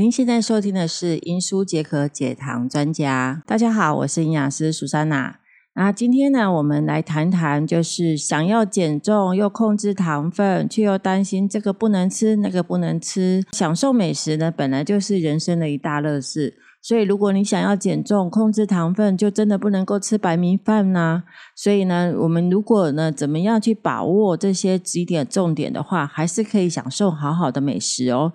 您现在收听的是《英书解渴解糖专家》。大家好，我是营养师苏珊娜。那今天呢，我们来谈谈，就是想要减重又控制糖分，却又担心这个不能吃，那个不能吃。享受美食呢，本来就是人生的一大乐事。所以，如果你想要减重、控制糖分，就真的不能够吃白米饭呢。所以呢，我们如果呢，怎么样去把握这些几点重点的话，还是可以享受好好的美食哦。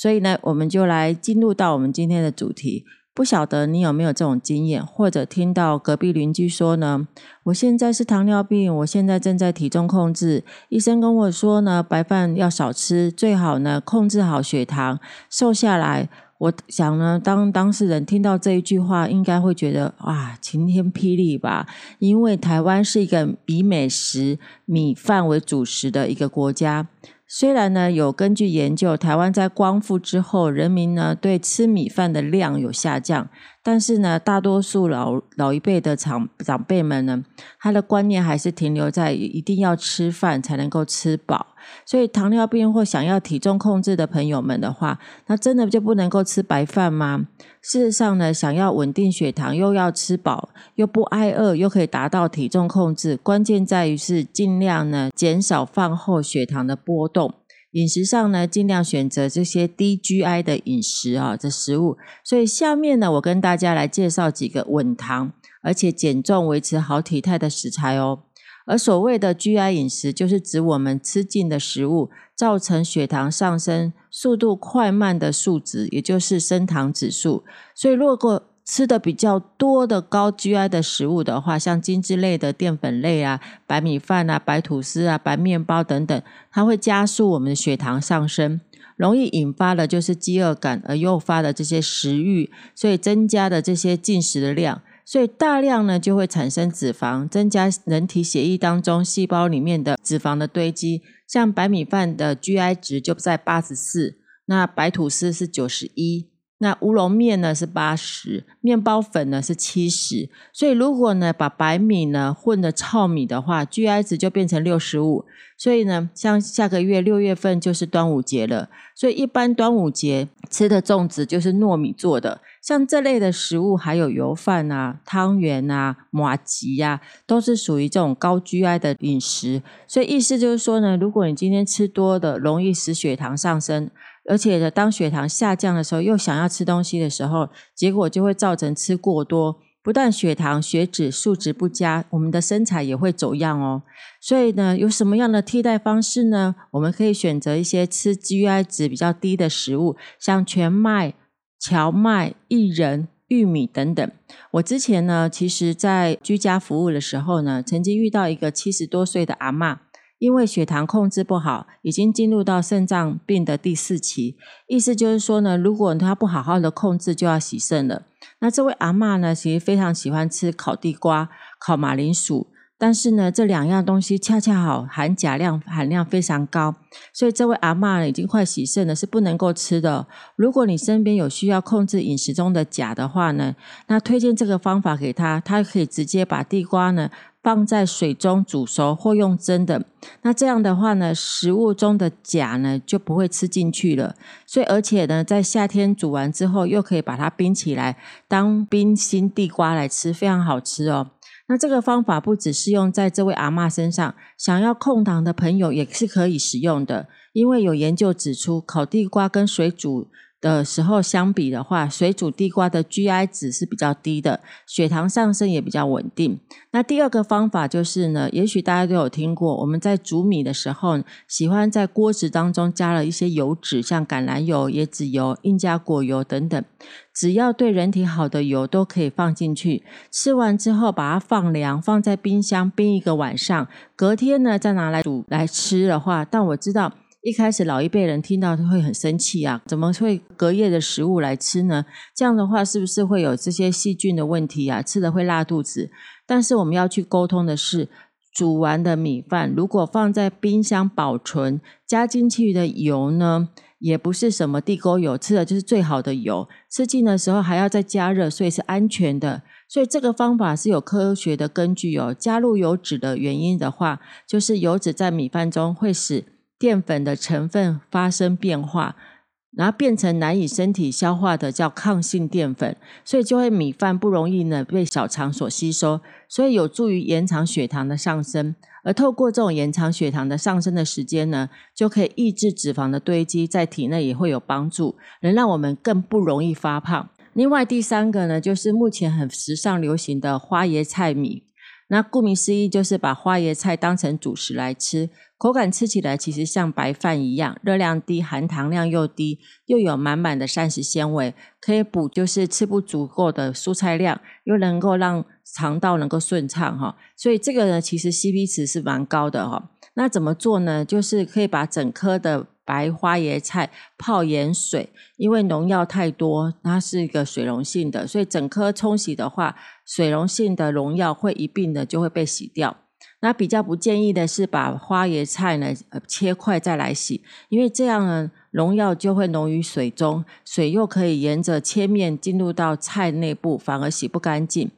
所以呢，我们就来进入到我们今天的主题。不晓得你有没有这种经验，或者听到隔壁邻居说呢？我现在是糖尿病，我现在正在体重控制，医生跟我说呢，白饭要少吃，最好呢控制好血糖，瘦下来。我想呢，当当事人听到这一句话，应该会觉得哇，晴天霹雳吧？因为台湾是一个以美食米饭为主食的一个国家。虽然呢，有根据研究，台湾在光复之后，人民呢对吃米饭的量有下降。但是呢，大多数老老一辈的长长辈们呢，他的观念还是停留在一定要吃饭才能够吃饱。所以，糖尿病或想要体重控制的朋友们的话，那真的就不能够吃白饭吗？事实上呢，想要稳定血糖，又要吃饱，又不挨饿，又可以达到体重控制，关键在于是尽量呢减少饭后血糖的波动。饮食上呢，尽量选择这些低 GI 的饮食啊，这食物。所以下面呢，我跟大家来介绍几个稳糖而且减重、维持好体态的食材哦。而所谓的 GI 饮食，就是指我们吃进的食物造成血糖上升速度快慢的数值，也就是升糖指数。所以如果吃的比较多的高 GI 的食物的话，像精制类的淀粉类啊、白米饭啊、白吐司啊、白面包等等，它会加速我们的血糖上升，容易引发的就是饥饿感，而诱发的这些食欲，所以增加的这些进食的量，所以大量呢就会产生脂肪，增加人体血液当中细胞里面的脂肪的堆积。像白米饭的 GI 值就在八十四，那白吐司是九十一。那乌龙面呢是八十，面包粉呢是七十，所以如果呢把白米呢混的糙米的话，GI 值就变成六十五。所以呢，像下个月六月份就是端午节了，所以一般端午节吃的粽子就是糯米做的，像这类的食物，还有油饭啊、汤圆啊、麻吉呀，都是属于这种高 GI 的饮食。所以意思就是说呢，如果你今天吃多的，容易使血糖上升。而且呢，当血糖下降的时候，又想要吃东西的时候，结果就会造成吃过多，不但血糖、血脂数值不佳，我们的身材也会走样哦。所以呢，有什么样的替代方式呢？我们可以选择一些吃 GI 值比较低的食物，像全麦、荞麦、薏仁、玉米等等。我之前呢，其实在居家服务的时候呢，曾经遇到一个七十多岁的阿嬷。因为血糖控制不好，已经进入到肾脏病的第四期。意思就是说呢，如果他不好好的控制，就要洗肾了。那这位阿嬷呢，其实非常喜欢吃烤地瓜、烤马铃薯。但是呢，这两样东西恰恰好含钾量含量非常高，所以这位阿嬷已经快洗肾了，是不能够吃的。如果你身边有需要控制饮食中的钾的话呢，那推荐这个方法给他，他可以直接把地瓜呢放在水中煮熟或用蒸的。那这样的话呢，食物中的钾呢就不会吃进去了。所以而且呢，在夏天煮完之后，又可以把它冰起来当冰心地瓜来吃，非常好吃哦。那这个方法不只适用在这位阿嬷身上，想要控糖的朋友也是可以使用的。因为有研究指出，烤地瓜跟水煮的时候相比的话，水煮地瓜的 GI 值是比较低的，血糖上升也比较稳定。那第二个方法就是呢，也许大家都有听过，我们在煮米的时候，喜欢在锅子当中加了一些油脂，像橄榄油、椰子油、印加果油等等，只要对人体好的油都可以放进去。吃完之后把它放凉，放在冰箱冰一个晚上，隔天呢再拿来煮来吃的话，但我知道。一开始老一辈人听到会很生气啊，怎么会隔夜的食物来吃呢？这样的话是不是会有这些细菌的问题啊？吃了会拉肚子。但是我们要去沟通的是，煮完的米饭如果放在冰箱保存，加进去的油呢，也不是什么地沟油，吃的就是最好的油。吃进的时候还要再加热，所以是安全的。所以这个方法是有科学的根据哦。加入油脂的原因的话，就是油脂在米饭中会使。淀粉的成分发生变化，然后变成难以身体消化的叫抗性淀粉，所以就会米饭不容易呢被小肠所吸收，所以有助于延长血糖的上升。而透过这种延长血糖的上升的时间呢，就可以抑制脂肪的堆积，在体内也会有帮助，能让我们更不容易发胖。另外第三个呢，就是目前很时尚流行的花椰菜米。那顾名思义，就是把花椰菜当成主食来吃，口感吃起来其实像白饭一样，热量低，含糖量又低，又有满满的膳食纤维，可以补就是吃不足够的蔬菜量，又能够让肠道能够顺畅哈。所以这个呢，其实 CP 值是蛮高的哈。那怎么做呢？就是可以把整颗的。白花椰菜泡盐水，因为农药太多，它是一个水溶性的，所以整颗冲洗的话，水溶性的农药会一并的就会被洗掉。那比较不建议的是把花椰菜呢切块再来洗，因为这样呢农药就会溶于水中，水又可以沿着切面进入到菜内部，反而洗不干净。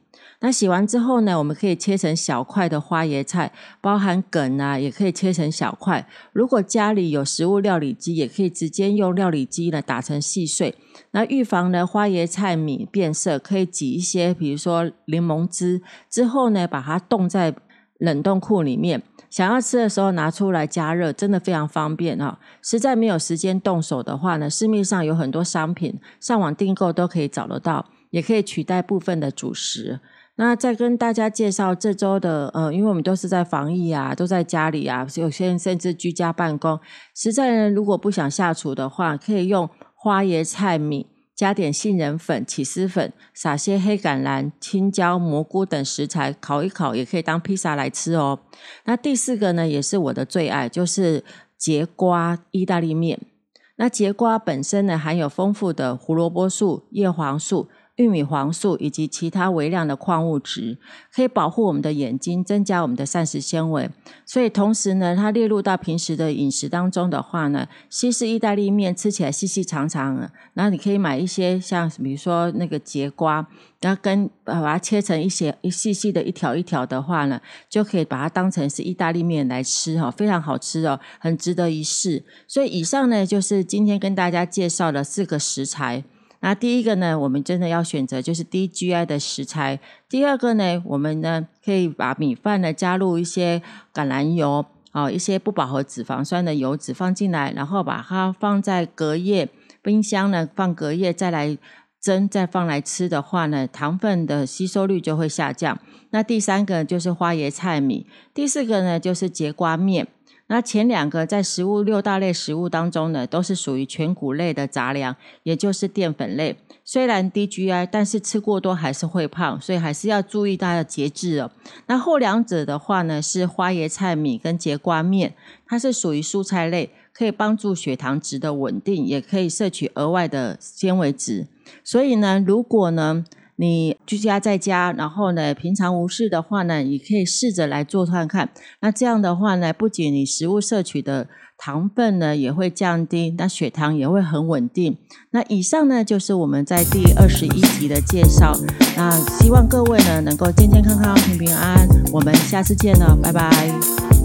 那洗完之后呢，我们可以切成小块的花椰菜，包含梗啊，也可以切成小块。如果家里有食物料理机，也可以直接用料理机呢打成细碎。那预防呢花椰菜米变色，可以挤一些，比如说柠檬汁，之后呢把它冻在冷冻库里面，想要吃的时候拿出来加热，真的非常方便啊！实在没有时间动手的话呢，市面上有很多商品，上网订购都可以找得到，也可以取代部分的主食。那再跟大家介绍这周的，呃，因为我们都是在防疫啊，都在家里啊，有些人甚至居家办公，实在呢，如果不想下厨的话，可以用花椰菜米，加点杏仁粉、起司粉，撒些黑橄榄、青椒、蘑菇等食材，烤一烤，也可以当披萨来吃哦。那第四个呢，也是我的最爱，就是节瓜意大利面。那节瓜本身呢，含有丰富的胡萝卜素、叶黄素。玉米黄素以及其他微量的矿物质，可以保护我们的眼睛，增加我们的膳食纤维。所以同时呢，它列入到平时的饮食当中的话呢，西式意大利面吃起来细细长长，然后你可以买一些像比如说那个节瓜，然后跟把它切成一些一细细的一条一条的话呢，就可以把它当成是意大利面来吃哈，非常好吃哦，很值得一试。所以以上呢，就是今天跟大家介绍的四个食材。那第一个呢，我们真的要选择就是低 GI 的食材。第二个呢，我们呢可以把米饭呢加入一些橄榄油，啊，一些不饱和脂肪酸的油脂放进来，然后把它放在隔夜冰箱呢放隔夜再来蒸，再放来吃的话呢，糖分的吸收率就会下降。那第三个就是花椰菜米，第四个呢就是节瓜面。那前两个在食物六大类食物当中呢，都是属于全谷类的杂粮，也就是淀粉类。虽然低 GI，但是吃过多还是会胖，所以还是要注意大家节制哦。那后两者的话呢，是花椰菜米跟节瓜面，它是属于蔬菜类，可以帮助血糖值的稳定，也可以摄取额外的纤维质。所以呢，如果呢，你居家在家，然后呢，平常无事的话呢，你可以试着来做看看。那这样的话呢，不仅你食物摄取的糖分呢也会降低，那血糖也会很稳定。那以上呢就是我们在第二十一集的介绍。那希望各位呢能够健健康康、平平安安。我们下次见了，拜拜。